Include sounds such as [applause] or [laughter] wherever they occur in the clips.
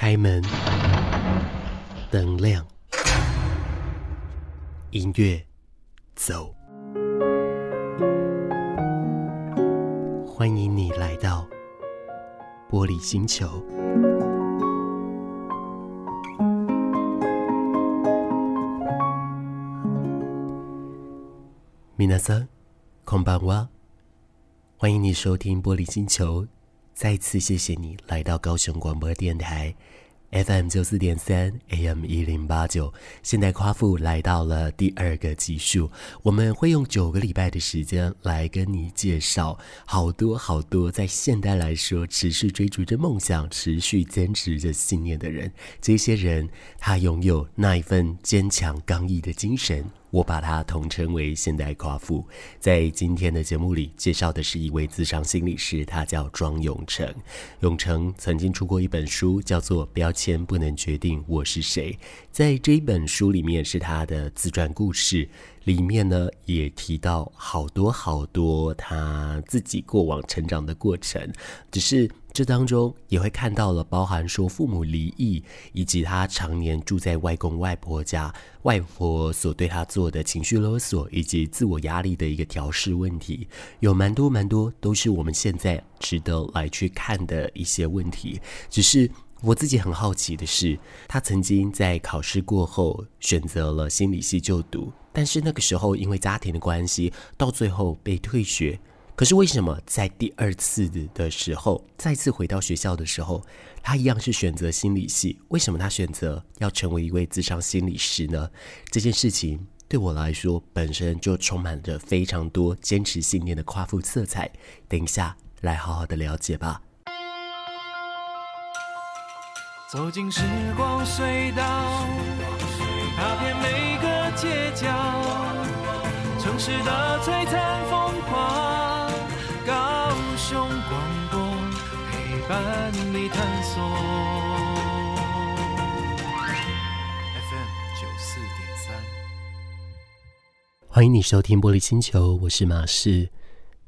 开门，灯亮，音乐走。欢迎你来到玻璃星球。皆さん、こんばんは。欢迎你收听玻璃星球。 再次谢谢你来到高雄广播电台。FM 九四点三，AM 一零八九，现代夸父来到了第二个集数，我们会用九个礼拜的时间来跟你介绍好多好多在现代来说持续追逐着梦想、持续坚持着信念的人。这些人，他拥有那一份坚强刚毅的精神。我把它统称为现代夸父。在今天的节目里，介绍的是一位自商心理师，他叫庄永成。永成曾经出过一本书，叫做《标签不能决定我是谁》。在这一本书里面，是他的自传故事。里面呢，也提到好多好多他自己过往成长的过程，只是这当中也会看到了包含说父母离异，以及他常年住在外公外婆家，外婆所对他做的情绪勒索，以及自我压力的一个调试问题，有蛮多蛮多都是我们现在值得来去看的一些问题，只是。我自己很好奇的是，他曾经在考试过后选择了心理系就读，但是那个时候因为家庭的关系，到最后被退学。可是为什么在第二次的时候，再次回到学校的时候，他一样是选择心理系？为什么他选择要成为一位自商心理师呢？这件事情对我来说，本身就充满着非常多坚持信念的夸父色彩。等一下，来好好的了解吧。走进时光隧道，踏遍每个街角，城市的璀璨伴你探索。FM 九四点三，欢迎你收听玻璃星球，我是马氏。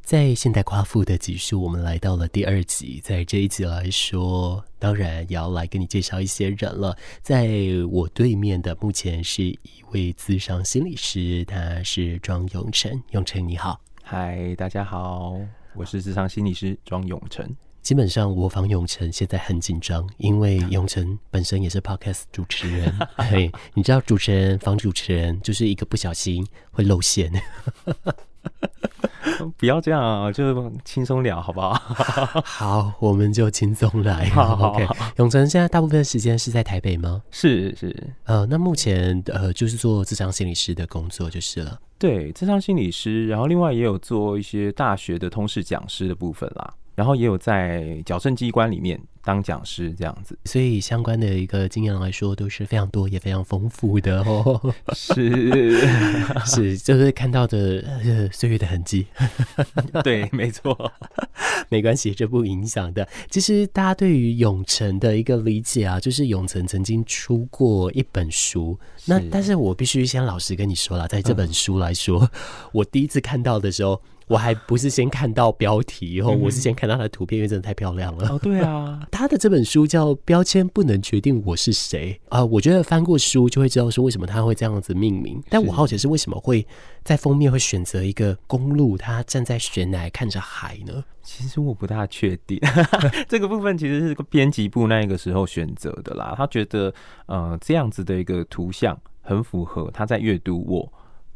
在现代夸父的集数，我们来到了第二集。在这一集来说，当然也要来跟你介绍一些人了。在我对面的，目前是一位咨商心理师，他是庄永成。永成你好，嗨，大家好，我是智商心理师庄永成。基本上我访永成现在很紧张，因为 [laughs] 永成本身也是 podcast 主持人。[laughs] 嘿，你知道主持人访主持人就是一个不小心会露馅。[laughs] 不要这样啊，就轻松聊，好不好？好，我们就轻松来。好，好，OK。永成现在大部分时间是在台北吗？是是。呃，那目前呃就是做智商心理师的工作就是了。对，智商心理师，然后另外也有做一些大学的通识讲师的部分啦。然后也有在矫正机关里面当讲师这样子，所以相关的一个经验来说都是非常多也非常丰富的哦。是 [laughs] 是，就是看到的岁月的痕迹。[laughs] 对，没错，[laughs] 没关系，这不影响的。其实大家对于永成的一个理解啊，就是永成曾经出过一本书。那但是我必须先老实跟你说了，在这本书来说，嗯、我第一次看到的时候。我还不是先看到标题哦，我是先看到他的图片，因为真的太漂亮了。哦，对啊，[laughs] 他的这本书叫《标签不能决定我是谁》啊，我觉得翻过书就会知道说为什么他会这样子命名。但我好奇是为什么会在封面会选择一个公路，他站在悬崖看着海呢？其实我不大确定，[laughs] 这个部分其实是个编辑部那个时候选择的啦。他觉得呃这样子的一个图像很符合他在阅读我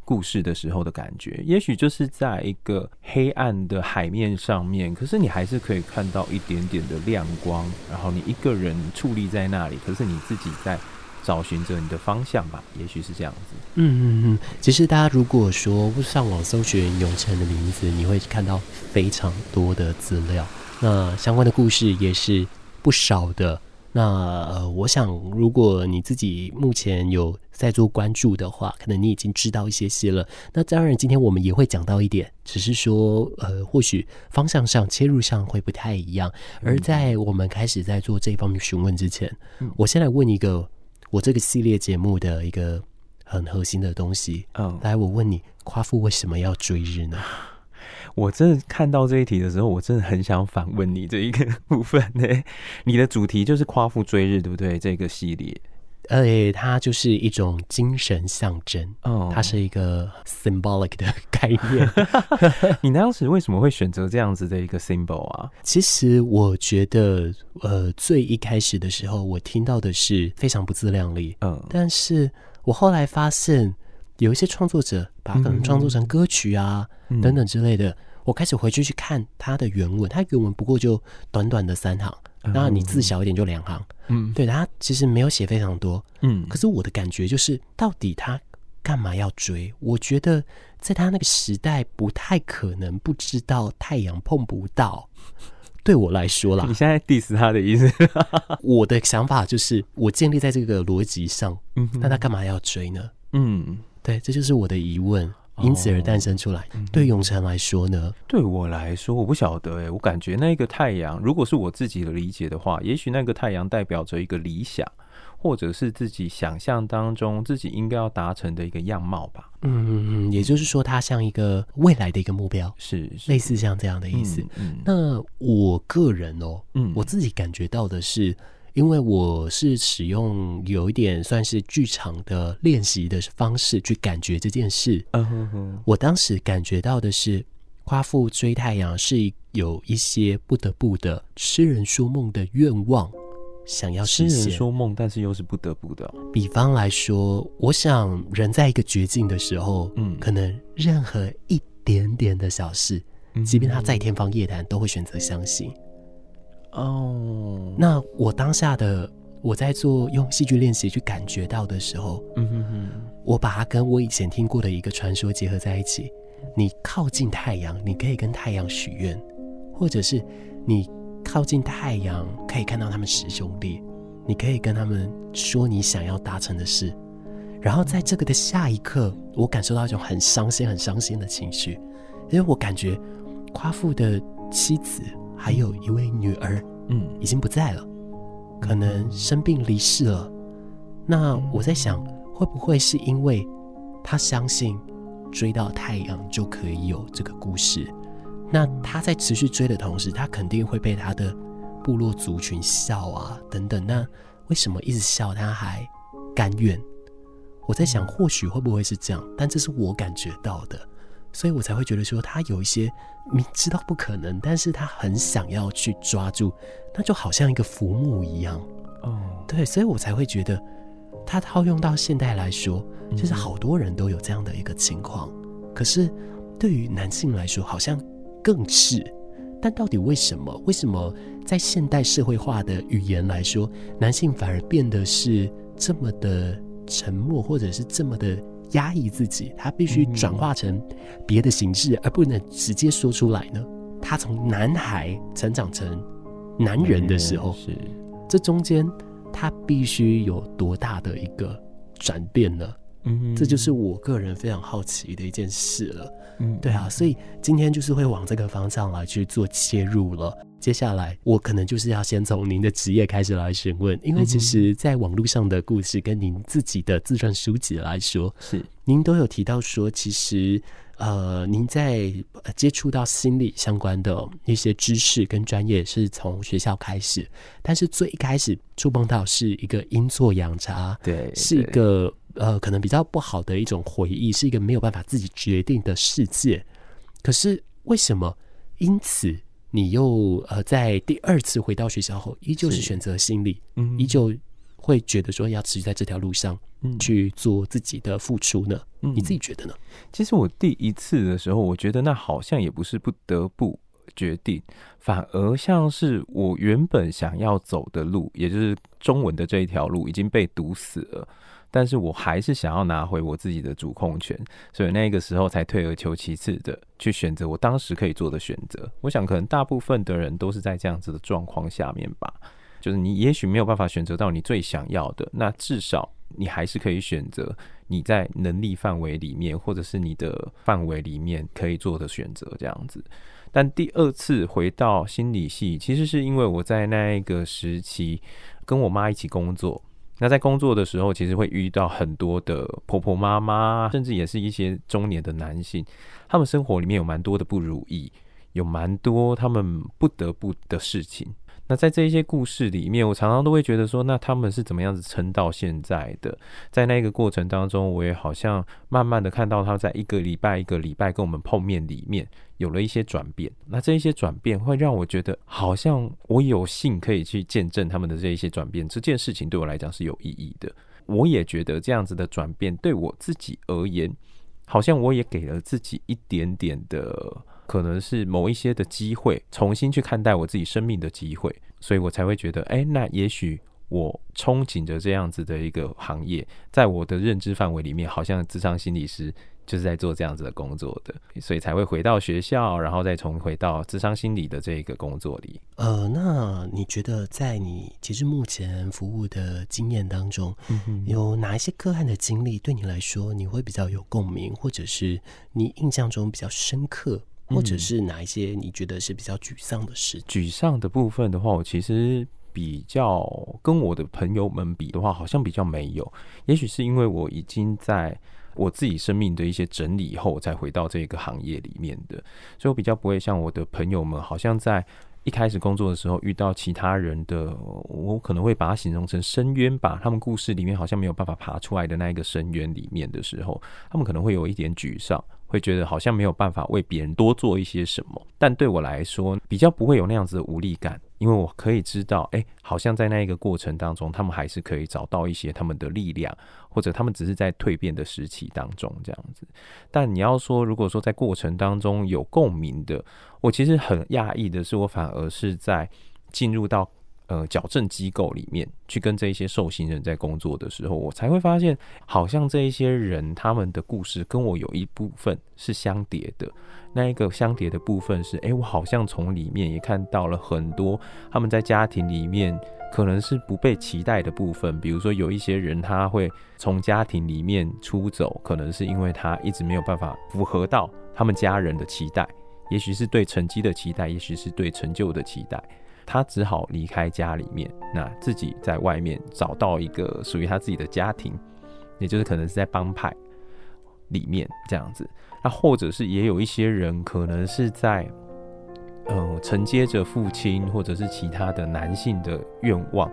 故事的时候的感觉，也许就是在一个黑暗的海面上面，可是你还是可以看到一点点的亮光，然后你一个人矗立在那里，可是你自己在找寻着你的方向吧，也许是这样子。嗯嗯嗯，其实大家如果说上网搜寻永城的名字，你会看到非常多的资料，那相关的故事也是不少的。那呃，我想，如果你自己目前有在做关注的话，可能你已经知道一些些了。那当然，今天我们也会讲到一点，只是说，呃，或许方向上、切入上会不太一样。而在我们开始在做这方面询问之前，嗯、我先来问一个我这个系列节目的一个很核心的东西。嗯，来，我问你，夸父为什么要追日呢？[laughs] 我真的看到这一题的时候，我真的很想反问你这一个部分呢。你的主题就是夸父追日，对不对？这个系列。呃，它就是一种精神象征，哦，它是一个 symbolic 的概念。[laughs] 你当时为什么会选择这样子的一个 symbol 啊？其实我觉得，呃，最一开始的时候，我听到的是非常不自量力，嗯，但是我后来发现，有一些创作者把它可能创作成歌曲啊、嗯、等等之类的，我开始回去去看它的原文，它原文不过就短短的三行。那你字小一点就两行，嗯，对，他其实没有写非常多，嗯，可是我的感觉就是，到底他干嘛要追？我觉得在他那个时代，不太可能不知道太阳碰不到。对我来说啦，你现在 diss 他的意思？[laughs] 我的想法就是，我建立在这个逻辑上，嗯，那他干嘛要追呢？嗯，对，这就是我的疑问。因此而诞生出来。哦、对永成来说呢？对我来说，我不晓得哎。我感觉那个太阳，如果是我自己的理解的话，也许那个太阳代表着一个理想，或者是自己想象当中自己应该要达成的一个样貌吧。嗯嗯嗯，也就是说，它像一个未来的一个目标，是，是类似像这样的意思。嗯嗯、那我个人哦，嗯，我自己感觉到的是。因为我是使用有一点算是剧场的练习的方式去感觉这件事。Uh huh. 我当时感觉到的是，夸父追太阳是有一些不得不的痴人说梦的愿望，想要实现。痴人说梦，但是又是不得不的。比方来说，我想人在一个绝境的时候，嗯，可能任何一点点的小事，即便他再天方夜谭，都会选择相信。哦，oh. 那我当下的我在做用戏剧练习去感觉到的时候，嗯哼哼，我把它跟我以前听过的一个传说结合在一起。你靠近太阳，你可以跟太阳许愿，或者是你靠近太阳可以看到他们十兄弟，你可以跟他们说你想要达成的事。然后在这个的下一刻，我感受到一种很伤心、很伤心的情绪，因为我感觉夸父的妻子。还有一位女儿，嗯，已经不在了，可能生病离世了。那我在想，会不会是因为他相信追到太阳就可以有这个故事？那他在持续追的同时，他肯定会被他的部落族群笑啊，等等。那为什么一直笑他还甘愿？我在想，或许会不会是这样？但这是我感觉到的。所以我才会觉得说，他有一些明知道不可能，但是他很想要去抓住，那就好像一个浮木一样。哦，对，所以我才会觉得，他套用到现代来说，就是好多人都有这样的一个情况。可是对于男性来说，好像更是。但到底为什么？为什么在现代社会化的语言来说，男性反而变得是这么的沉默，或者是这么的？压抑自己，他必须转化成别的形式，嗯、而不能直接说出来呢？他从男孩成长成男人的时候，是这中间他必须有多大的一个转变呢？嗯，这就是我个人非常好奇的一件事了。嗯，对啊，所以今天就是会往这个方向来去做切入了。接下来我可能就是要先从您的职业开始来询问，因为其实在网络上的故事跟您自己的自传书籍来说，是您都有提到说，其实呃，您在接触到心理相关的一些知识跟专业是从学校开始，但是最一开始触碰到是一个阴错阳差，对，是一个。呃，可能比较不好的一种回忆，是一个没有办法自己决定的世界。可是为什么？因此你又呃，在第二次回到学校后，依旧是选择心理，嗯，依旧会觉得说要持续在这条路上去做自己的付出呢？嗯，你自己觉得呢？其实我第一次的时候，我觉得那好像也不是不得不决定，反而像是我原本想要走的路，也就是中文的这一条路已经被堵死了。但是我还是想要拿回我自己的主控权，所以那个时候才退而求其次的去选择我当时可以做的选择。我想可能大部分的人都是在这样子的状况下面吧，就是你也许没有办法选择到你最想要的，那至少你还是可以选择你在能力范围里面或者是你的范围里面可以做的选择这样子。但第二次回到心理系，其实是因为我在那一个时期跟我妈一起工作。那在工作的时候，其实会遇到很多的婆婆妈妈，甚至也是一些中年的男性，他们生活里面有蛮多的不如意，有蛮多他们不得不的事情。那在这一些故事里面，我常常都会觉得说，那他们是怎么样子撑到现在的？在那个过程当中，我也好像慢慢的看到他在一个礼拜一个礼拜跟我们碰面里面有了一些转变。那这一些转变会让我觉得，好像我有幸可以去见证他们的这一些转变。这件事情对我来讲是有意义的。我也觉得这样子的转变对我自己而言，好像我也给了自己一点点的。可能是某一些的机会，重新去看待我自己生命的机会，所以我才会觉得，哎、欸，那也许我憧憬着这样子的一个行业，在我的认知范围里面，好像智商心理师就是在做这样子的工作的，所以才会回到学校，然后再重回到智商心理的这个工作里。呃，那你觉得在你其实目前服务的经验当中，嗯，有哪一些个案的经历对你来说你会比较有共鸣，或者是你印象中比较深刻？或者是哪一些你觉得是比较沮丧的事？沮丧的部分的话，我其实比较跟我的朋友们比的话，好像比较没有。也许是因为我已经在我自己生命的一些整理后，才回到这个行业里面的，所以我比较不会像我的朋友们，好像在一开始工作的时候遇到其他人的，我可能会把它形容成深渊吧。他们故事里面好像没有办法爬出来的那一个深渊里面的时候，他们可能会有一点沮丧。会觉得好像没有办法为别人多做一些什么，但对我来说比较不会有那样子的无力感，因为我可以知道，哎，好像在那一个过程当中，他们还是可以找到一些他们的力量，或者他们只是在蜕变的时期当中这样子。但你要说，如果说在过程当中有共鸣的，我其实很讶异的是，我反而是在进入到。呃，矫正机构里面去跟这一些受刑人在工作的时候，我才会发现，好像这一些人他们的故事跟我有一部分是相叠的。那一个相叠的部分是，哎、我好像从里面也看到了很多他们在家庭里面可能是不被期待的部分。比如说，有一些人他会从家庭里面出走，可能是因为他一直没有办法符合到他们家人的期待，也许是对成绩的期待，也许是对成就的期待。他只好离开家里面，那自己在外面找到一个属于他自己的家庭，也就是可能是在帮派里面这样子。那或者是也有一些人可能是在，呃，承接着父亲或者是其他的男性的愿望，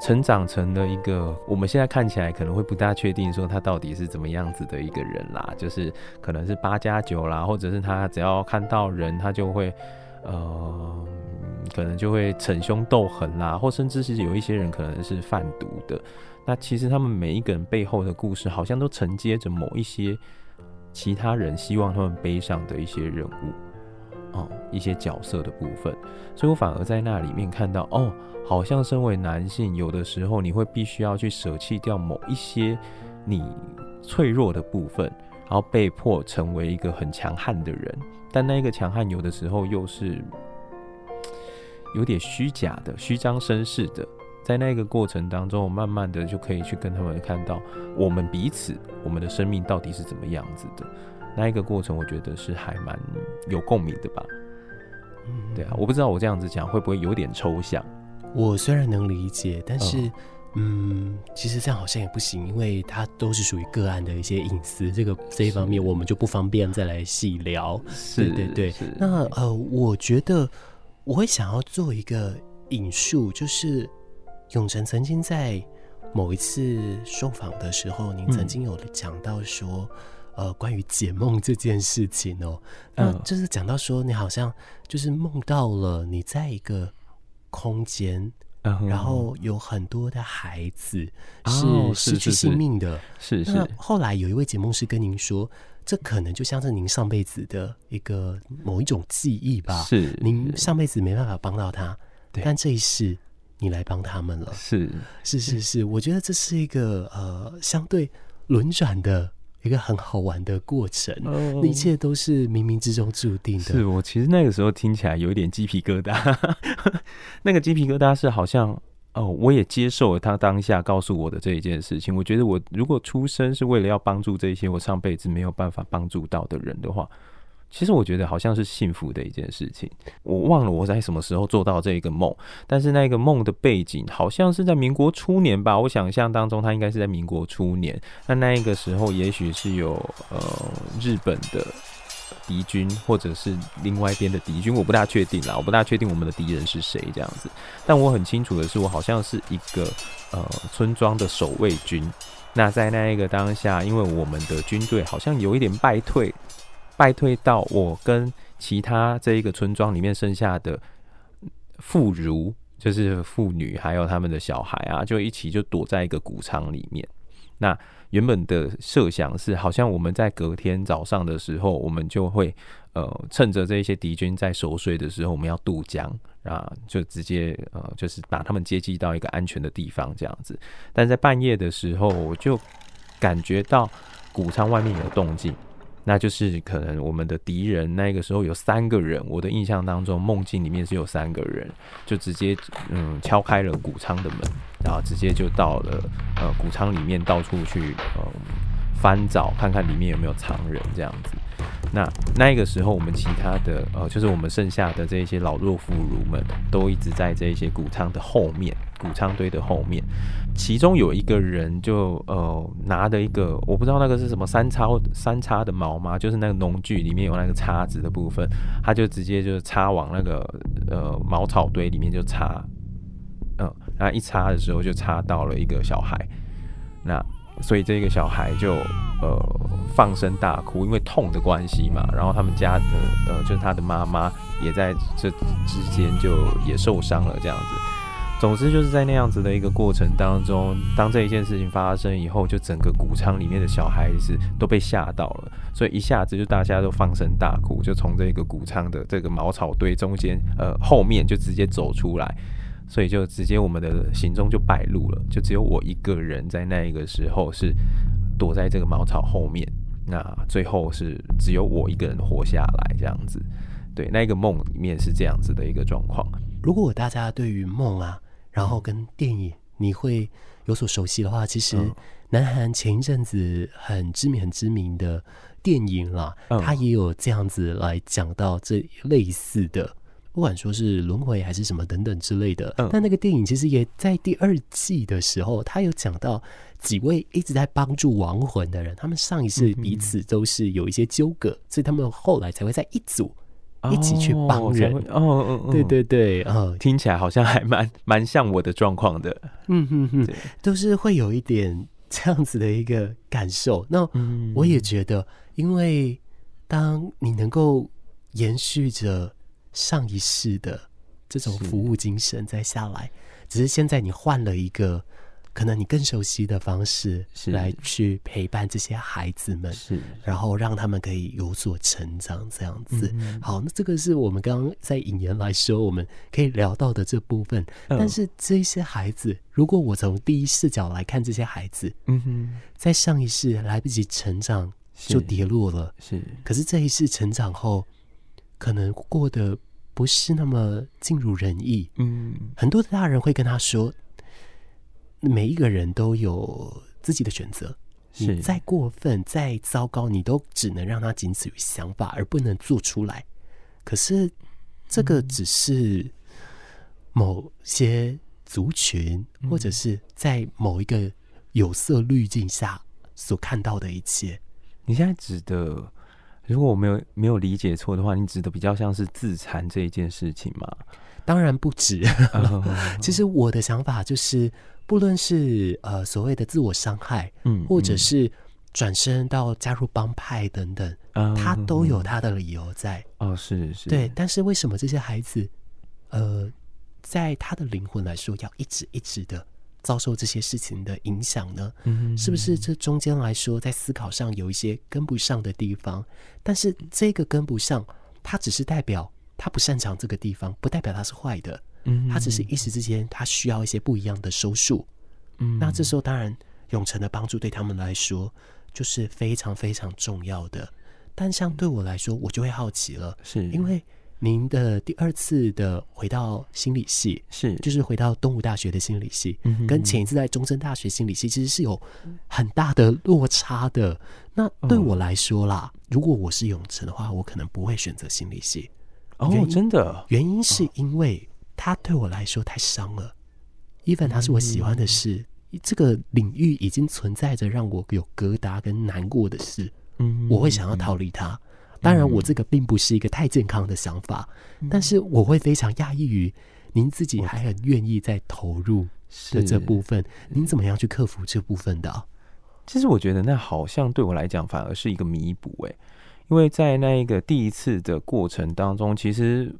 成长成了一个我们现在看起来可能会不大确定说他到底是怎么样子的一个人啦，就是可能是八加九啦，或者是他只要看到人他就会。呃，可能就会逞凶斗狠啦，或甚至是有一些人可能是贩毒的。那其实他们每一个人背后的故事，好像都承接着某一些其他人希望他们背上的一些人物，哦，一些角色的部分。所以我反而在那里面看到，哦，好像身为男性，有的时候你会必须要去舍弃掉某一些你脆弱的部分。然后被迫成为一个很强悍的人，但那一个强悍有的时候又是有点虚假的、虚张声势的。在那个过程当中，我慢慢的就可以去跟他们看到我们彼此、我们的生命到底是怎么样子的。那一个过程，我觉得是还蛮有共鸣的吧。嗯，对啊，我不知道我这样子讲会不会有点抽象。我虽然能理解，但是。嗯嗯，其实这样好像也不行，因为它都是属于个案的一些隐私，这个这一方面我们就不方便再来细聊。是，对对对。那呃，我觉得我会想要做一个引述，就是永成曾经在某一次受访的时候，您曾经有讲到说，嗯、呃，关于解梦这件事情哦，那就是讲到说，你好像就是梦到了你在一个空间。然后有很多的孩子是失去性命的，是是。那后来有一位解梦师跟您说，这可能就像是您上辈子的一个某一种记忆吧？是，您上辈子没办法帮到他，但这一世你来帮他们了。是是是是，我觉得这是一个呃相对轮转的。一个很好玩的过程，嗯、一切都是冥冥之中注定的。是我其实那个时候听起来有一点鸡皮疙瘩，[laughs] 那个鸡皮疙瘩是好像哦，我也接受了他当下告诉我的这一件事情。我觉得我如果出生是为了要帮助这些我上辈子没有办法帮助到的人的话，其实我觉得好像是幸福的一件事情。我忘了我在什么时候做到这一个梦，但是那个梦的背景好像是在民国初年吧。我想象当中，它应该是在民国初年。那那一个时候，也许是有呃日本的敌军，或者是另外一边的敌军，我不大确定啦。我不大确定我们的敌人是谁这样子。但我很清楚的是，我好像是一个呃村庄的守卫军。那在那一个当下，因为我们的军队好像有一点败退。败退到我跟其他这一个村庄里面剩下的妇孺，就是妇女，还有他们的小孩啊，就一起就躲在一个谷仓里面。那原本的设想是，好像我们在隔天早上的时候，我们就会呃趁着这些敌军在熟睡的时候，我们要渡江啊，就直接呃就是把他们接济到一个安全的地方这样子。但在半夜的时候，我就感觉到谷仓外面有动静。那就是可能我们的敌人那个时候有三个人，我的印象当中梦境里面是有三个人，就直接嗯敲开了谷仓的门，然后直接就到了呃谷仓里面到处去呃翻找看看里面有没有藏人这样子。那那个时候我们其他的呃就是我们剩下的这些老弱妇孺们都一直在这些谷仓的后面，谷仓堆的后面。其中有一个人就呃拿的一个我不知道那个是什么三叉三叉的矛吗？就是那个农具里面有那个叉子的部分，他就直接就是插往那个呃茅草堆里面就插，嗯、呃，然后一插的时候就插到了一个小孩，那所以这个小孩就呃放声大哭，因为痛的关系嘛，然后他们家的呃就是他的妈妈也在这之间就也受伤了这样子。总之就是在那样子的一个过程当中，当这一件事情发生以后，就整个谷仓里面的小孩子都被吓到了，所以一下子就大家都放声大哭，就从这个谷仓的这个茅草堆中间，呃，后面就直接走出来，所以就直接我们的行踪就败露了，就只有我一个人在那一个时候是躲在这个茅草后面，那最后是只有我一个人活下来这样子，对，那个梦里面是这样子的一个状况。如果大家对于梦啊，然后跟电影你会有所熟悉的话，其实南韩前一阵子很知名、很知名的电影啦，它也有这样子来讲到这类似的，不管说是轮回还是什么等等之类的。但那个电影其实也在第二季的时候，他有讲到几位一直在帮助亡魂的人，他们上一世彼此都是有一些纠葛，所以他们后来才会在一组。一起去帮人。哦，哦，哦，对对对，哦，听起来好像还蛮 [laughs] 蛮像我的状况的，嗯哼哼，都是会有一点这样子的一个感受。那我也觉得，因为当你能够延续着上一世的这种服务精神再下来，只是现在你换了一个。可能你更熟悉的方式来去陪伴这些孩子们，是，然后让他们可以有所成长，这样子。好，那这个是我们刚刚在引言来说，我们可以聊到的这部分。但是这些孩子，如果我从第一视角来看这些孩子，嗯哼，在上一世来不及成长就跌落了，是。可是这一世成长后，可能过得不是那么尽如人意。嗯，很多的大人会跟他说。每一个人都有自己的选择，你再过分、再糟糕，你都只能让他仅此于想法，而不能做出来。可是，这个只是某些族群，或者是在某一个有色滤镜下所看到的一切。你现在指的，如果我没有没有理解错的话，你指的比较像是自残这一件事情吗？当然不止。[laughs] 其实我的想法就是。不论是呃所谓的自我伤害，嗯，或者是转身到加入帮派等等，嗯，他都有他的理由在。哦，是是，对。但是为什么这些孩子，呃，在他的灵魂来说，要一直一直的遭受这些事情的影响呢？嗯，是不是这中间来说，在思考上有一些跟不上的地方？但是这个跟不上，它只是代表他不擅长这个地方，不代表他是坏的。嗯，他只是一时之间，他需要一些不一样的收束。嗯，那这时候当然永成的帮助对他们来说就是非常非常重要的。但像对我来说，我就会好奇了，是因为您的第二次的回到心理系，是就是回到东吴大学的心理系，嗯跟前一次在中正大学心理系其实是有很大的落差的。那对我来说啦，嗯、如果我是永成的话，我可能不会选择心理系。哦，真的，原因是因为他对我来说太伤了。even 他是我喜欢的事，嗯、这个领域已经存在着让我有疙瘩跟难过的事，嗯，我会想要逃离他。当然，我这个并不是一个太健康的想法，嗯、但是我会非常讶异于您自己还很愿意在投入的这部分，您怎么样去克服这部分的、啊？其实我觉得那好像对我来讲反而是一个弥补，诶，因为在那一个第一次的过程当中，其实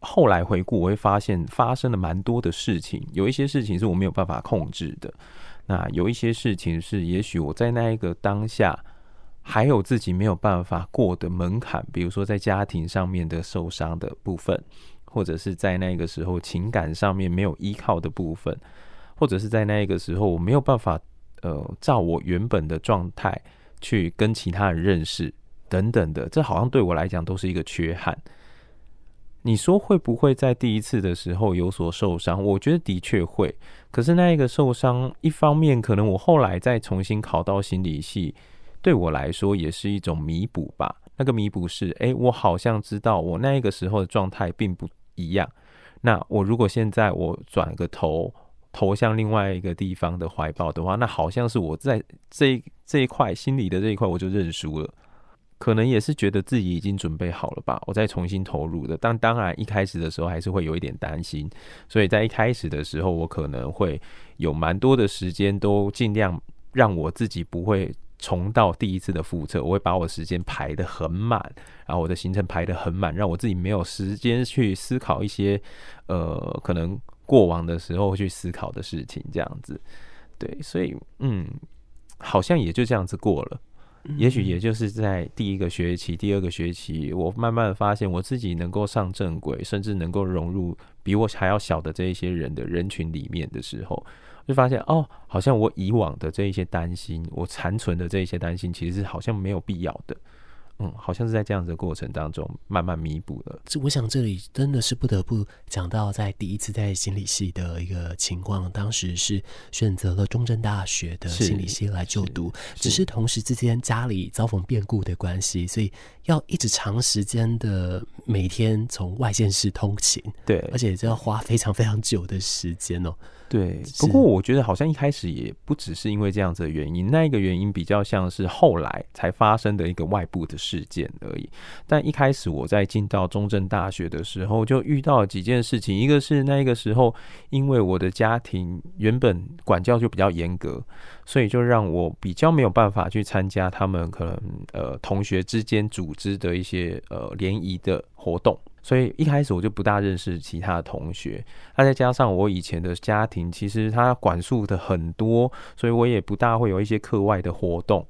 后来回顾我会发现发生了蛮多的事情，有一些事情是我没有办法控制的，那有一些事情是也许我在那一个当下。还有自己没有办法过的门槛，比如说在家庭上面的受伤的部分，或者是在那个时候情感上面没有依靠的部分，或者是在那个时候我没有办法呃照我原本的状态去跟其他人认识等等的，这好像对我来讲都是一个缺憾。你说会不会在第一次的时候有所受伤？我觉得的确会。可是那一个受伤，一方面可能我后来再重新考到心理系。对我来说也是一种弥补吧。那个弥补是，哎，我好像知道我那个时候的状态并不一样。那我如果现在我转个头投向另外一个地方的怀抱的话，那好像是我在这一这一块心理的这一块我就认输了。可能也是觉得自己已经准备好了吧，我再重新投入的。但当然一开始的时候还是会有一点担心，所以在一开始的时候，我可能会有蛮多的时间都尽量让我自己不会。重蹈第一次的覆辙，我会把我时间排得很满，然后我的行程排得很满，让我自己没有时间去思考一些呃可能过往的时候去思考的事情，这样子。对，所以嗯，好像也就这样子过了。也许也就是在第一个学期、第二个学期，我慢慢的发现我自己能够上正轨，甚至能够融入比我还要小的这一些人的人群里面的时候。就发现哦，好像我以往的这一些担心，我残存的这一些担心，其实是好像没有必要的。嗯，好像是在这样子的过程当中慢慢弥补了。这我想这里真的是不得不讲到，在第一次在心理系的一个情况，当时是选择了中正大学的心理系来就读，是是只是同时之间家里遭逢变故的关系，所以要一直长时间的每天从外县市通勤，对，而且这要花非常非常久的时间哦。对，不过我觉得好像一开始也不只是因为这样子的原因，那一个原因比较像是后来才发生的一个外部的事件而已。但一开始我在进到中正大学的时候，就遇到了几件事情，一个是那个时候，因为我的家庭原本管教就比较严格，[laughs] 所以就让我比较没有办法去参加他们可能呃同学之间组织的一些呃联谊的活动。所以一开始我就不大认识其他同学，那再加上我以前的家庭，其实他管束的很多，所以我也不大会有一些课外的活动。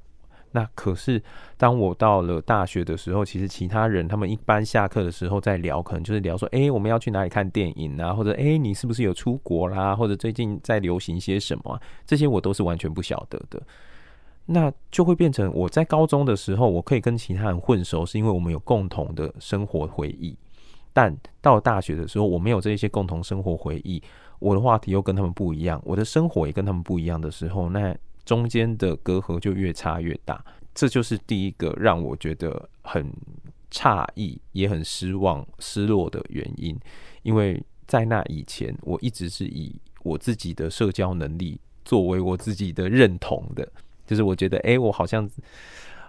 那可是当我到了大学的时候，其实其他人他们一般下课的时候在聊，可能就是聊说，诶，我们要去哪里看电影啊，或者诶，你是不是有出国啦，或者最近在流行些什么，这些我都是完全不晓得的。那就会变成我在高中的时候，我可以跟其他人混熟，是因为我们有共同的生活回忆。但到大学的时候，我没有这一些共同生活回忆，我的话题又跟他们不一样，我的生活也跟他们不一样的时候，那中间的隔阂就越差越大。这就是第一个让我觉得很诧异，也很失望、失落的原因。因为在那以前，我一直是以我自己的社交能力作为我自己的认同的，就是我觉得，哎，我好像。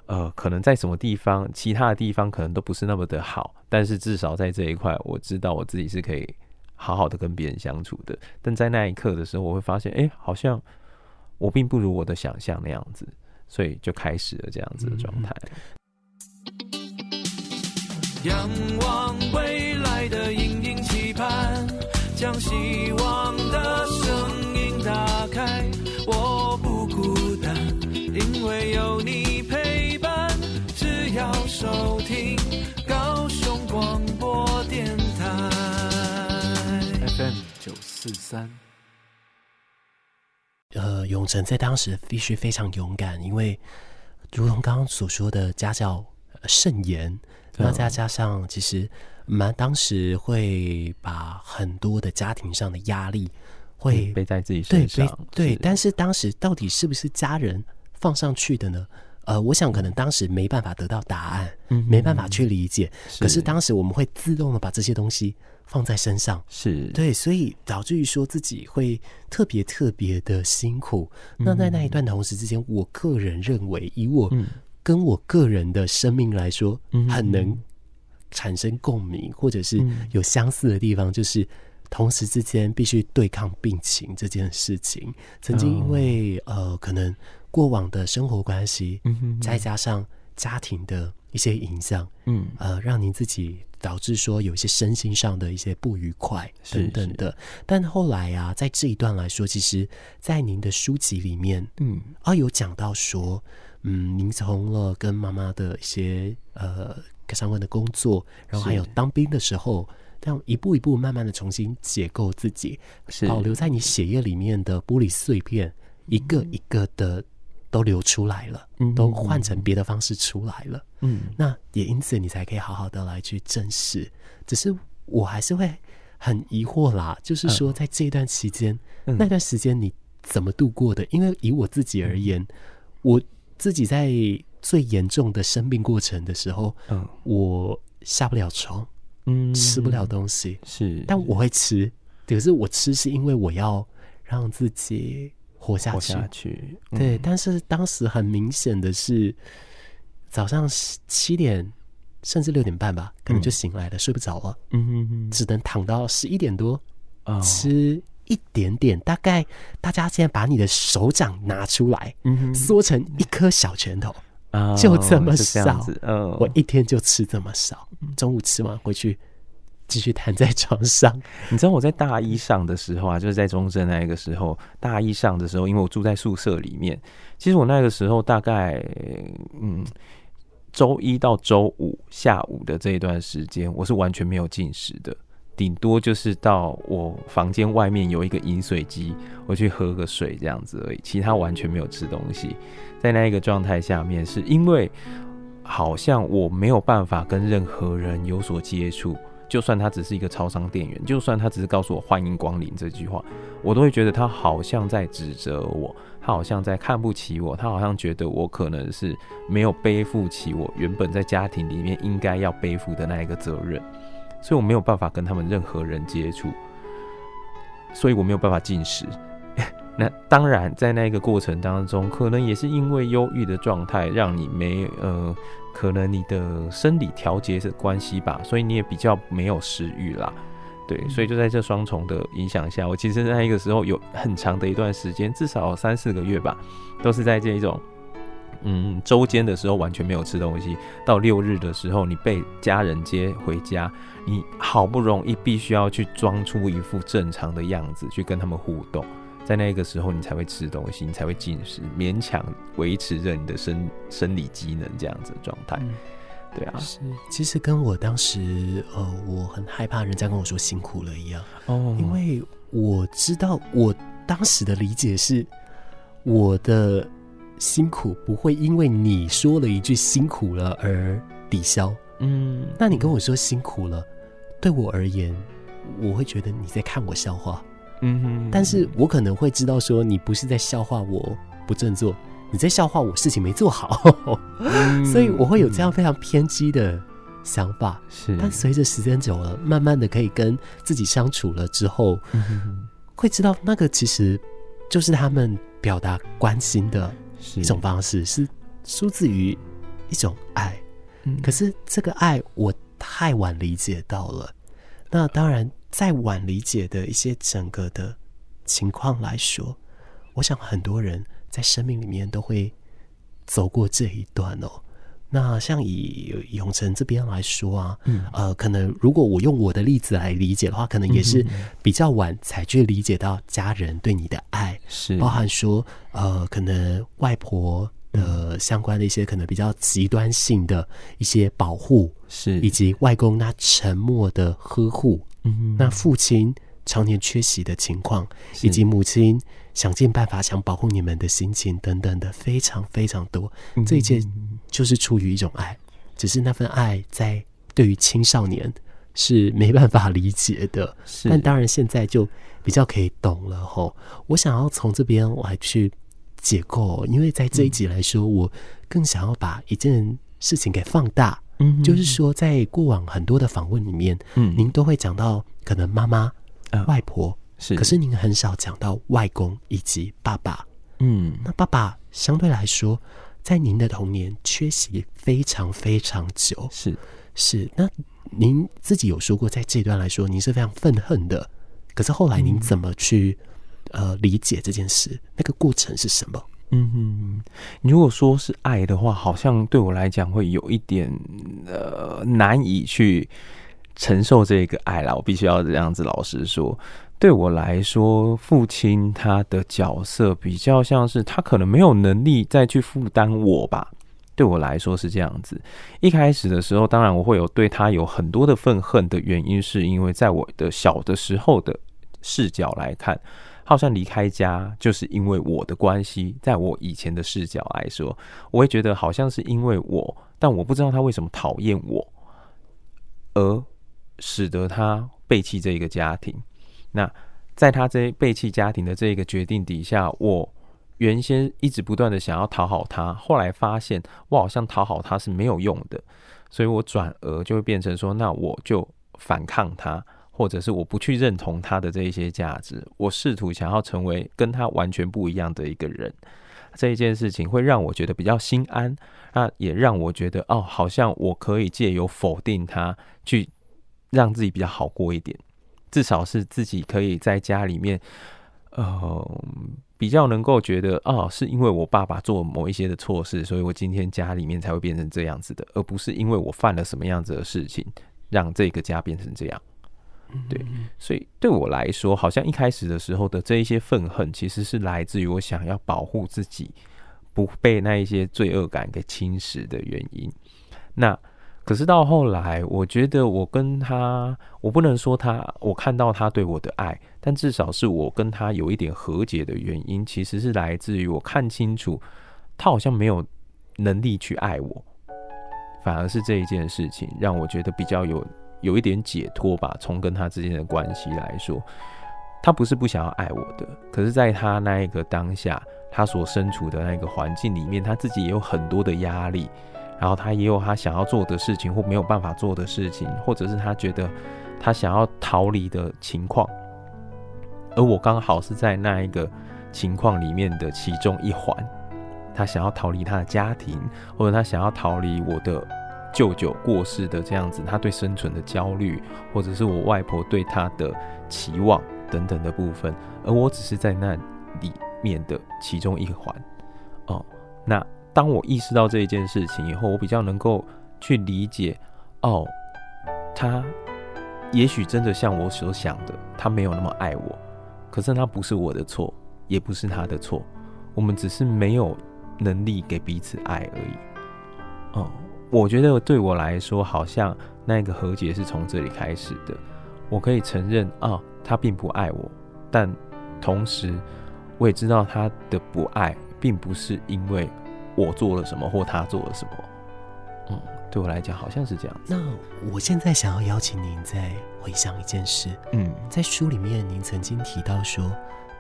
呃，可能在什么地方，其他的地方可能都不是那么的好，但是至少在这一块，我知道我自己是可以好好的跟别人相处的。但在那一刻的时候，我会发现，哎，好像我并不如我的想象那样子，所以就开始了这样子的状态。仰望未来的阴影期盼，将希望的声音打开，我不孤单，因为有你陪。收听高雄广播电台 FM 九四三。呃，永成在当时必须非常勇敢，因为如同刚刚所说的家教甚严，那再加上其实蛮当时会把很多的家庭上的压力会背在自己身上，对，对，但是当时到底是不是家人放上去的呢？呃，我想可能当时没办法得到答案，嗯，没办法去理解。是，可是当时我们会自动的把这些东西放在身上，是对，所以导致于说自己会特别特别的辛苦。嗯、那在那一段同时之间，我个人认为，以我跟我个人的生命来说，很能产生共鸣，或者是有相似的地方，就是同时之间必须对抗病情这件事情。曾经因为、哦、呃，可能。过往的生活关系，嗯哼，再加上家庭的一些影响，嗯，呃，让您自己导致说有一些身心上的一些不愉快等等的。但后来啊，在这一段来说，其实，在您的书籍里面，嗯，啊，有讲到说，嗯，您从了跟妈妈的一些呃相关的工作，然后还有当兵的时候，这样一步一步慢慢的重新解构自己，保留在你血液里面的玻璃碎片，一个一个的。都流出来了，都换成别的方式出来了。嗯，那也因此你才可以好好的来去正视。只是我还是会很疑惑啦，就是说在这段期间，嗯、那段时间你怎么度过的？因为以我自己而言，嗯、我自己在最严重的生病过程的时候，嗯，我下不了床，嗯，吃不了东西，是，但我会吃。可是我吃是因为我要让自己。活下去，下去嗯、对。但是当时很明显的是，早上七点甚至六点半吧，可能就醒来了，嗯、睡不着了。嗯哼哼，只能躺到十一点多，哦、吃一点点。大概大家现在把你的手掌拿出来，嗯，缩成一颗小拳头，哦、就这么少。我一天就吃这么少。中午吃完回去。继续躺在床上，[laughs] 你知道我在大一上的时候啊，就是在中正那一个时候，大一上的时候，因为我住在宿舍里面，其实我那个时候大概嗯，周一到周五下午的这一段时间，我是完全没有进食的，顶多就是到我房间外面有一个饮水机，我去喝个水这样子而已，其他完全没有吃东西。在那一个状态下面，是因为好像我没有办法跟任何人有所接触。就算他只是一个超商店员，就算他只是告诉我欢迎光临这句话，我都会觉得他好像在指责我，他好像在看不起我，他好像觉得我可能是没有背负起我原本在家庭里面应该要背负的那一个责任，所以我没有办法跟他们任何人接触，所以我没有办法进食。[laughs] 那当然，在那个过程当中，可能也是因为忧郁的状态，让你没呃。可能你的生理调节的关系吧，所以你也比较没有食欲啦，对，所以就在这双重的影响下，我其实那一个时候有很长的一段时间，至少三四个月吧，都是在这一种，嗯，周间的时候完全没有吃东西，到六日的时候，你被家人接回家，你好不容易必须要去装出一副正常的样子去跟他们互动。在那个时候，你才会吃东西，你才会进食，勉强维持着你的生生理机能这样子的状态。嗯、对啊，是，其实跟我当时呃，我很害怕人家跟我说辛苦了一样哦，因为我知道我当时的理解是，我的辛苦不会因为你说了一句辛苦了而抵消。嗯，那你跟我说辛苦了，对我而言，我会觉得你在看我笑话。嗯哼，但是我可能会知道说，你不是在笑话我不振作，你在笑话我事情没做好，嗯、[laughs] 所以我会有这样非常偏激的想法。是，但随着时间久了，慢慢的可以跟自己相处了之后，嗯、会知道那个其实就是他们表达关心的一种方式，是出自于一种爱。嗯、可是这个爱我太晚理解到了，那当然。再晚理解的一些整个的情况来说，我想很多人在生命里面都会走过这一段哦。那像以永城这边来说啊，嗯，呃，可能如果我用我的例子来理解的话，可能也是比较晚才去理解到家人对你的爱，是。包含说，呃，可能外婆的相关的一些可能比较极端性的一些保护，是以及外公那沉默的呵护。嗯，那父亲常年缺席的情况，以及母亲想尽办法想保护你们的心情等等的，非常非常多。嗯、这一切就是出于一种爱，只是那份爱在对于青少年是没办法理解的。是，但当然现在就比较可以懂了吼。我想要从这边我还去解构，因为在这一集来说，嗯、我更想要把一件事情给放大。嗯，就是说，在过往很多的访问里面，嗯，您都会讲到可能妈妈、呃、外婆是，可是您很少讲到外公以及爸爸。嗯，那爸爸相对来说，在您的童年缺席非常非常久。是是，那您自己有说过，在这段来说，您是非常愤恨的。可是后来您怎么去、嗯、呃理解这件事？那个过程是什么？嗯，如果说是爱的话，好像对我来讲会有一点呃难以去承受这个爱啦。我必须要这样子老实说，对我来说，父亲他的角色比较像是他可能没有能力再去负担我吧。对我来说是这样子。一开始的时候，当然我会有对他有很多的愤恨的原因，是因为在我的小的时候的视角来看。好像离开家就是因为我的关系，在我以前的视角来说，我会觉得好像是因为我，但我不知道他为什么讨厌我，而使得他背弃这一个家庭。那在他这背弃家庭的这一个决定底下，我原先一直不断的想要讨好他，后来发现我好像讨好他是没有用的，所以我转而就会变成说，那我就反抗他。或者是我不去认同他的这一些价值，我试图想要成为跟他完全不一样的一个人，这一件事情会让我觉得比较心安，那也让我觉得哦，好像我可以借由否定他，去让自己比较好过一点，至少是自己可以在家里面，呃，比较能够觉得哦，是因为我爸爸做某一些的错事，所以我今天家里面才会变成这样子的，而不是因为我犯了什么样子的事情，让这个家变成这样。对，所以对我来说，好像一开始的时候的这一些愤恨，其实是来自于我想要保护自己，不被那一些罪恶感给侵蚀的原因。那可是到后来，我觉得我跟他，我不能说他，我看到他对我的爱，但至少是我跟他有一点和解的原因，其实是来自于我看清楚，他好像没有能力去爱我，反而是这一件事情让我觉得比较有。有一点解脱吧，从跟他之间的关系来说，他不是不想要爱我的，可是在他那一个当下，他所身处的那个环境里面，他自己也有很多的压力，然后他也有他想要做的事情或没有办法做的事情，或者是他觉得他想要逃离的情况，而我刚好是在那一个情况里面的其中一环，他想要逃离他的家庭，或者他想要逃离我的。舅舅过世的这样子，他对生存的焦虑，或者是我外婆对他的期望等等的部分，而我只是在那里面的其中一环。哦，那当我意识到这一件事情以后，我比较能够去理解，哦，他也许真的像我所想的，他没有那么爱我，可是他不是我的错，也不是他的错，我们只是没有能力给彼此爱而已。哦。我觉得对我来说，好像那个和解是从这里开始的。我可以承认啊，他并不爱我，但同时我也知道他的不爱，并不是因为我做了什么或他做了什么。嗯，对我来讲好像是这样。那我现在想要邀请您再回想一件事。嗯，在书里面您曾经提到说，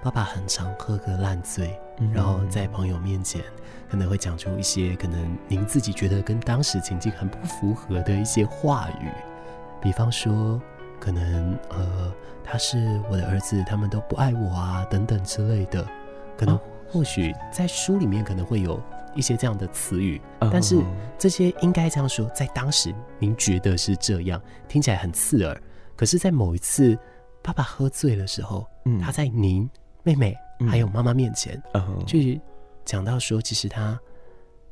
爸爸很常喝个烂醉，然后在朋友面前。可能会讲出一些可能您自己觉得跟当时情境很不符合的一些话语，比方说，可能呃，他是我的儿子，他们都不爱我啊，等等之类的。可能或许在书里面可能会有一些这样的词语，但是这些应该这样说，在当时您觉得是这样，听起来很刺耳。可是，在某一次爸爸喝醉的时候，嗯他在您妹妹还有妈妈面前，去。讲到说，其实他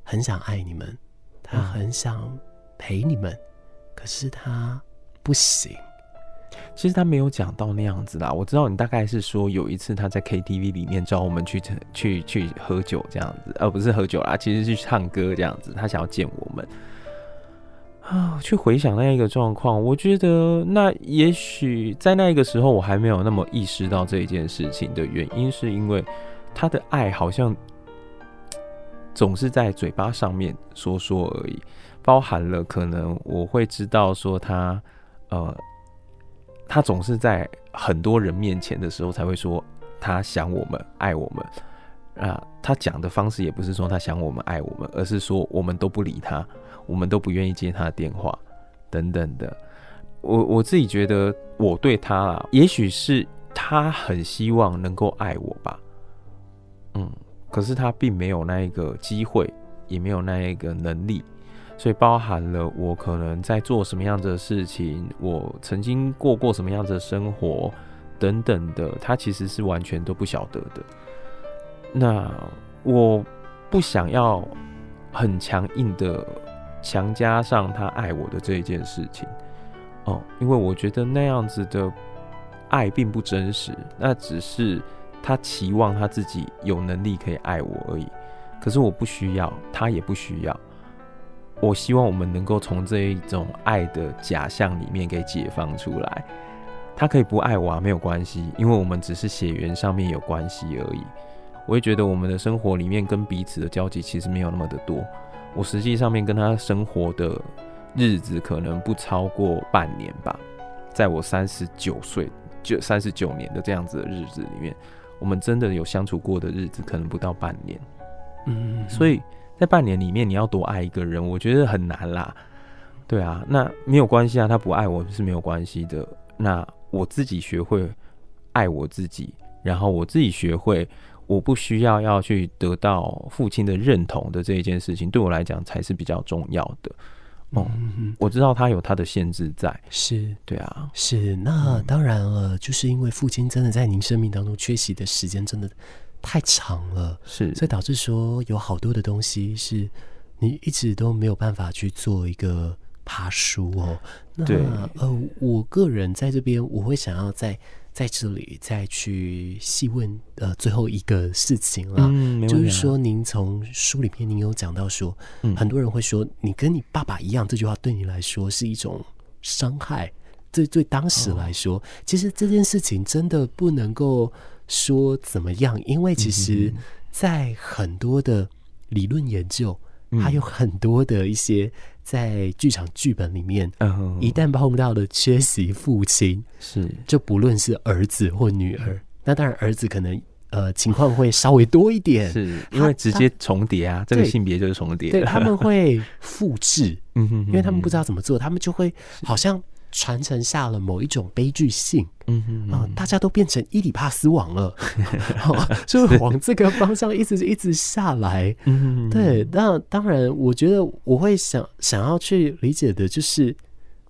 很想爱你们，他很想陪你们，可是他不行。其实他没有讲到那样子啦。我知道你大概是说有一次他在 KTV 里面找我们去去去喝酒这样子，而不是喝酒啦，其实是去唱歌这样子。他想要见我们啊，去回想那一个状况。我觉得那也许在那个时候我还没有那么意识到这一件事情的原因，是因为他的爱好像。总是在嘴巴上面说说而已，包含了可能我会知道说他，呃，他总是在很多人面前的时候才会说他想我们、爱我们啊。他讲的方式也不是说他想我们、爱我们，而是说我们都不理他，我们都不愿意接他的电话等等的。我我自己觉得，我对他啊，也许是他很希望能够爱我吧。嗯，可是他并没有那一个机会，也没有那一个能力。所以包含了我可能在做什么样的事情，我曾经过过什么样的生活等等的，他其实是完全都不晓得的。那我不想要很强硬的强加上他爱我的这一件事情哦，因为我觉得那样子的爱并不真实，那只是他期望他自己有能力可以爱我而已。可是我不需要，他也不需要。我希望我们能够从这一种爱的假象里面给解放出来。他可以不爱我啊，没有关系，因为我们只是血缘上面有关系而已。我也觉得我们的生活里面跟彼此的交集其实没有那么的多。我实际上面跟他生活的日子可能不超过半年吧。在我三十九岁就三十九年的这样子的日子里面，我们真的有相处过的日子可能不到半年。嗯，所以。在半年里面，你要多爱一个人，我觉得很难啦。对啊，那没有关系啊，他不爱我是没有关系的。那我自己学会爱我自己，然后我自己学会，我不需要要去得到父亲的认同的这一件事情，对我来讲才是比较重要的。哦、嗯嗯，我知道他有他的限制在，是对啊，是。那当然了，嗯，就是因为父亲真的在您生命当中缺席的时间真的。太长了，是，所以导致说有好多的东西是你一直都没有办法去做一个爬书哦。那对呃，我个人在这边，我会想要在在这里再去细问呃最后一个事情了，嗯，就是说您从书里面您有讲到说，嗯，很多人会说你跟你爸爸一样，这句话对你来说是一种伤害。对对，当时来说，哦，其实这件事情真的不能够。说怎么样？因为其实，在很多的理论研究，嗯，还有很多的一些在剧场剧本里面，嗯，一旦碰到了缺席父亲，是。就不论是儿子或女儿，那当然儿子可能呃情况会稍微多一点，是因为直接重叠啊，这个性别就是重叠，对，他们会复制，[laughs] 嗯哼，因为他们不知道怎么做，他们就会好像。传承下了某一种悲剧性，嗯嗯啊，大家都变成伊里帕斯王了，[laughs] 就往这个方向一直一直下来，嗯对。那当然，我觉得我会想想要去理解的，就是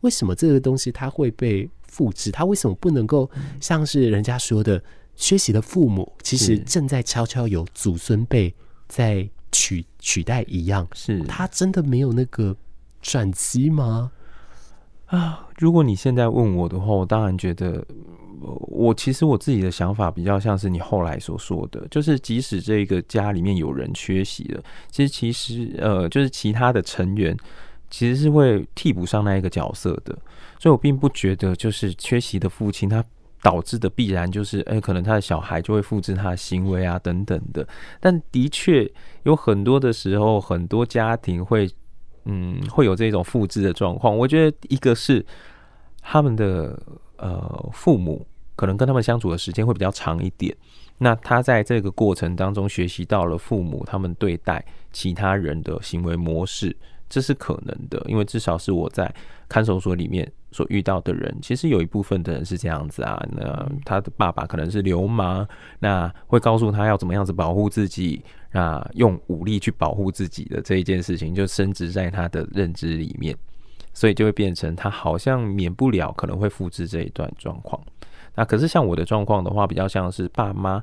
为什么这个东西它会被复制，它为什么不能够像是人家说的缺席的父母，其实正在悄悄有祖孙辈在取取代一样，是。他真的没有那个转机吗？啊，如果你现在问我的话，我当然觉得，我其实我自己的想法比较像是你后来所说的，就是即使这个家里面有人缺席了，其实其实呃，就是其他的成员其实是会替补上那一个角色的，所以我并不觉得就是缺席的父亲他导致的必然就是，哎，可能他的小孩就会复制他的行为啊等等的，但的确有很多的时候，很多家庭会。嗯，会有这种复制的状况。我觉得一个是他们的呃父母可能跟他们相处的时间会比较长一点，那他在这个过程当中学习到了父母他们对待其他人的行为模式，这是可能的。因为至少是我在看守所里面所遇到的人，其实有一部分的人是这样子啊。那他的爸爸可能是流氓，那会告诉他要怎么样子保护自己。那用武力去保护自己的这一件事情，就深植在他的认知里面，所以就会变成他好像免不了可能会复制这一段状况。那可是像我的状况的话，比较像是爸妈，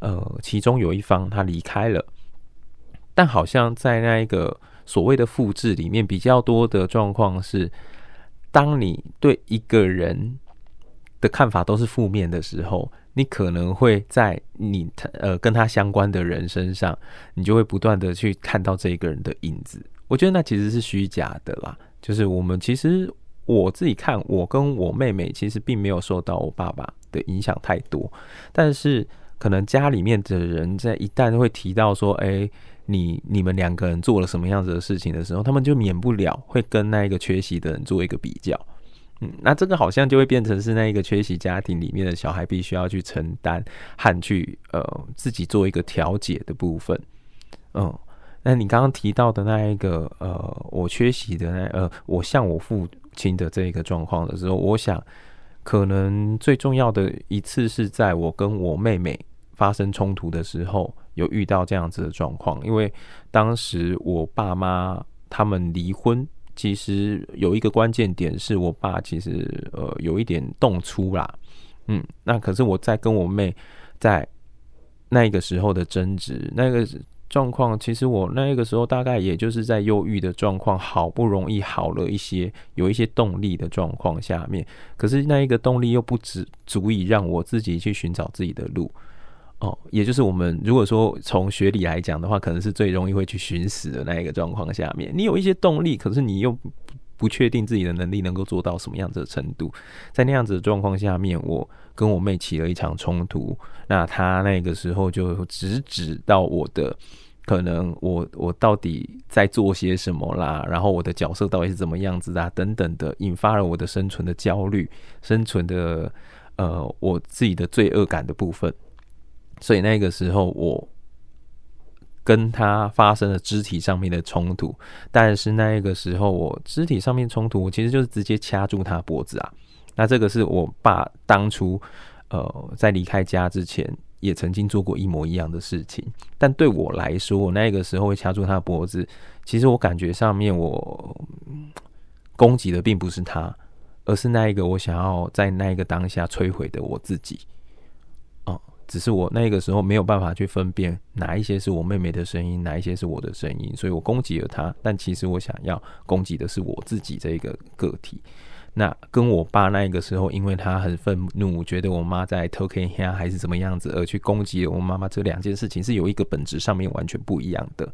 呃，其中有一方他离开了，但好像在那一个所谓的复制里面，比较多的状况是，当你对一个人的看法都是负面的时候。你可能会在你呃跟他相关的人身上，你就会不断的去看到这一个人的影子。我觉得那其实是虚假的啦。就是我们其实我自己看，我跟我妹妹其实并没有受到我爸爸的影响太多。但是可能家里面的人在一旦会提到说，哎，你你们两个人做了什么样子的事情的时候，他们就免不了会跟那一个缺席的人做一个比较。嗯，那这个好像就会变成是那一个缺席家庭里面的小孩必须要去承担和去呃自己做一个调解的部分。嗯，那你刚刚提到的那一个呃，我缺席的那呃，我向我父亲的这个状况的时候，我想可能最重要的一次是在我跟我妹妹发生冲突的时候，有遇到这样子的状况，因为当时我爸妈他们离婚。其实有一个关键点是我爸其实呃有一点动粗啦，嗯，那可是我在跟我妹在那个时候的争执，那个状况，其实我那个时候大概也就是在忧郁的状况，好不容易好了一些，有一些动力的状况下面，可是那一个动力又不只足以让我自己去寻找自己的路。哦，也就是我们如果说从学理来讲的话，可能是最容易会去寻死的那一个状况下面，你有一些动力，可是你又不确定自己的能力能够做到什么样子的程度，在那样子的状况下面，我跟我妹起了一场冲突，那她那个时候就直指到我的可能我我到底在做些什么啦，然后我的角色到底是怎么样子啊，等等的，引发了我的生存的焦虑，生存的呃我自己的罪恶感的部分。所以那个时候，我跟他发生了肢体上面的冲突。但是那个时候，我肢体上面冲突，我其实就是直接掐住他脖子啊。那这个是我爸当初呃在离开家之前，也曾经做过一模一样的事情。但对我来说，我那个时候会掐住他脖子，其实我感觉上面我攻击的并不是他，而是那一个我想要在那一个当下摧毁的我自己。只是我那个时候没有办法去分辨哪一些是我妹妹的声音，哪一些是我的声音，所以我攻击了她。但其实我想要攻击的是我自己这一个个体。那跟我爸那个时候，因为他很愤怒，觉得我妈在偷看他还是怎么样子，而去攻击了我妈妈，这两件事情是有一个本质上面完全不一样的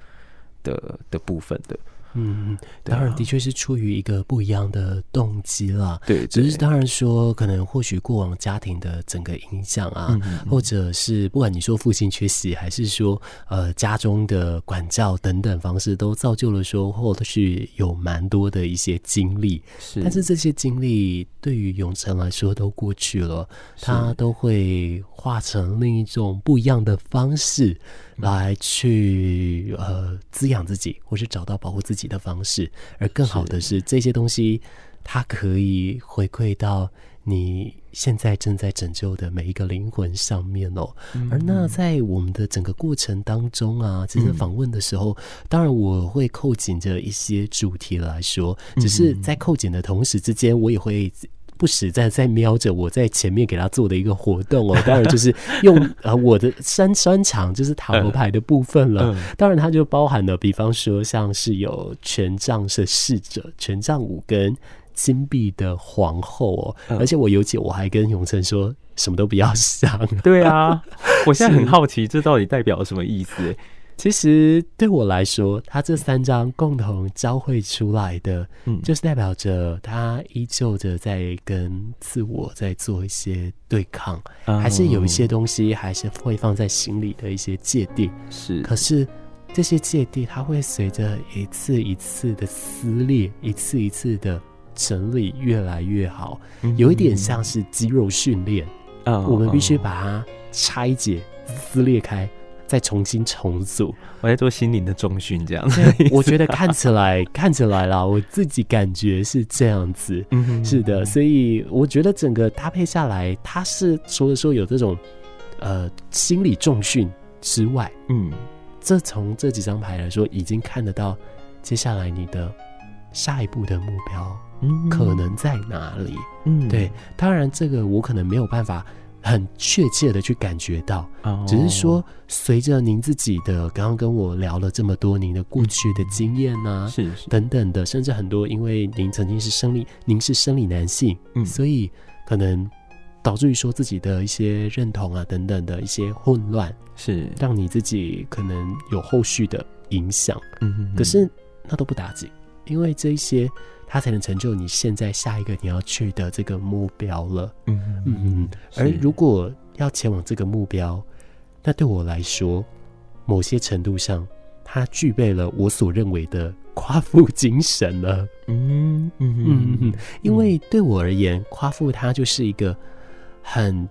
的的部分的。嗯，当然的确是出于一个不一样的动机啦。对，只是当然说，可能或许过往家庭的整个影响啊，嗯嗯嗯，或者是不管你说父亲缺席，还是说呃家中的管教等等方式，都造就了说，或许有蛮多的一些经历。是，但是这些经历对于永成来说都过去了，他都会化成另一种不一样的方式。来去呃滋养自己，或是找到保护自己的方式，而更好的是这些东西，它可以回馈到你现在正在拯救的每一个灵魂上面哦。而那在我们的整个过程当中啊，其实访问的时候，当然我会扣紧着一些主题来说，只是在扣紧的同时之间，我也会。不时在在瞄着我在前面给他做的一个活动哦，[laughs] 当然就是用 [laughs] 呃我的专专长就是塔罗牌的部分了。当然它就包含了，比方说像是有权杖的侍者、权杖五跟金币的皇后哦。而且我尤其我还跟永成说什么都不要想。对啊，我现在很好奇这到底代表什么意思？其实对我来说，他这三张共同交汇出来的，嗯，就是代表着他依旧的在跟自我在做一些对抗，还是有一些东西还是会放在心里的一些芥蒂。是，可是这些芥蒂，它会随着一次一次的撕裂，一次一次的整理，越来越好。有一点像是肌肉训练，我们必须把它拆解、撕裂开。再重新重组，我在做心灵的重训，这样子。我觉得看起来 [laughs] 看起来啦，我自己感觉是这样子。是的，所以我觉得整个搭配下来，它是除了说有这种呃心理重训之外，嗯，这从这几张牌来说，已经看得到接下来你的下一步的目标，嗯，可能在哪里？嗯，对，当然这个我可能没有办法。很确切的去感觉到，只是说随着您自己的刚刚跟我聊了这么多，您的过去的经验呐，是等等的，甚至很多，因为您曾经是生理，您是生理男性，嗯，所以可能导致于说自己的一些认同啊等等的一些混乱，是。让你自己可能有后续的影响，嗯，可是那都不打紧，因为这一些。它才能成就你现在下一个你要去的这个目标了。嗯嗯嗯。而如果要前往这个目标，那对我来说，某些程度上，它具备了我所认为的夸父精神了。嗯嗯嗯嗯，因为对我而言，夸父他就是一个很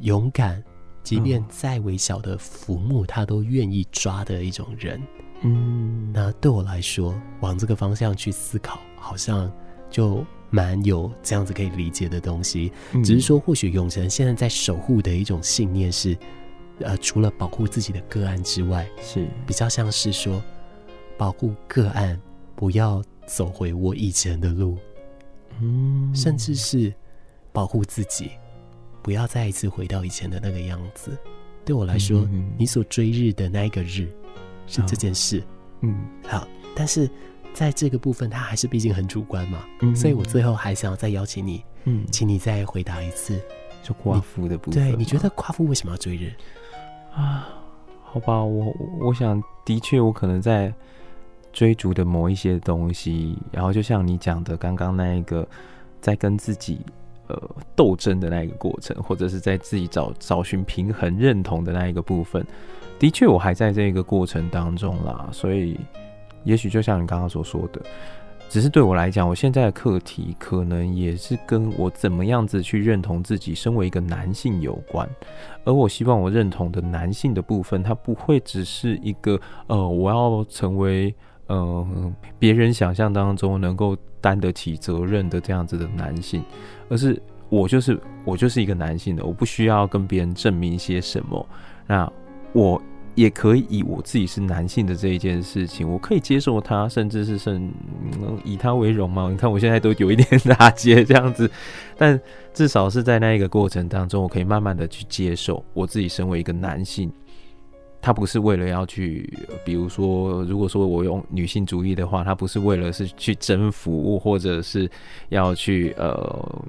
勇敢，即便再微小的浮木，他都愿意抓的一种人。嗯，那对我来说，往这个方向去思考，好像就蛮有这样子可以理解的东西。嗯、只是说，或许永成现在在守护的一种信念是，呃，除了保护自己的个案之外，是。比较像是说，保护个案不要走回我以前的路，嗯，甚至是保护自己，不要再一次回到以前的那个样子。对我来说，嗯、你所追日的那一个日。是这件事，嗯，好，但是在这个部分，它还是毕竟很主观嘛，嗯，所以我最后还想要再邀请你，嗯，请你再回答一次，就夸父的部分，对，你觉得夸父为什么要追日啊？好吧，我我想的确，我可能在追逐的某一些东西，然后就像你讲的，刚刚那一个在跟自己呃斗争的那一个过程，或者是在自己找找寻平衡、认同的那一个部分。的确，我还在这个过程当中啦，所以也许就像你刚刚所说的，只是对我来讲，我现在的课题可能也是跟我怎么样子去认同自己身为一个男性有关。而我希望我认同的男性的部分，它不会只是一个呃，我要成为呃别人想象当中能够担得起责任的这样子的男性，而是我就是我就是一个男性的，我不需要跟别人证明些什么。那我也可以以我自己是男性的这一件事情，我可以接受他，甚至是甚以他为荣嘛。你看我现在都有一点 [laughs] 打结这样子，但至少是在那一个过程当中，我可以慢慢的去接受我自己身为一个男性。他不是为了要去，比如说，如果说我用女性主义的话，他不是为了是去征服，或者是要去呃，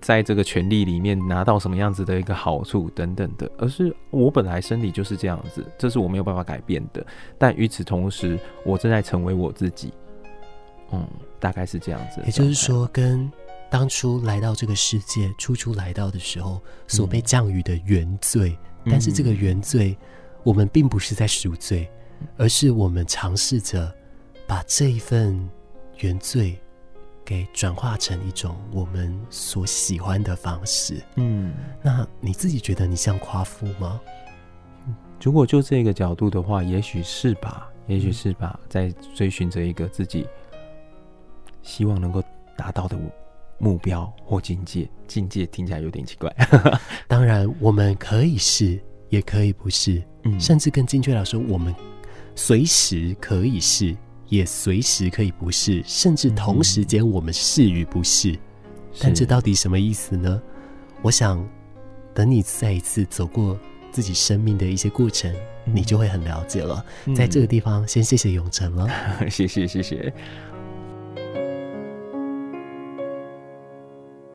在这个权利里面拿到什么样子的一个好处等等的，而是我本来生理就是这样子，这是我没有办法改变的。但与此同时，我正在成为我自己。嗯，大概是这样子。也就是说，跟当初来到这个世界，初初来到的时候所被降雨的原罪，嗯、但是这个原罪。我们并不是在赎罪，而是我们尝试着把这一份原罪给转化成一种我们所喜欢的方式。嗯，那你自己觉得你像夸父吗？如果就这个角度的话，也许是吧，也许是吧，在追寻着一个自己希望能够达到的目标或境界。境界听起来有点奇怪。[laughs] 当然，我们可以是，也可以不是。嗯，甚至更精确来说，我们随时可以是，也随时可以不是，甚至同时间我们是与不是。但这到底什么意思呢？我想，等你再一次走过自己生命的一些过程，你就会很了解了。在这个地方，先谢谢永成了，谢 [laughs] 谢谢谢。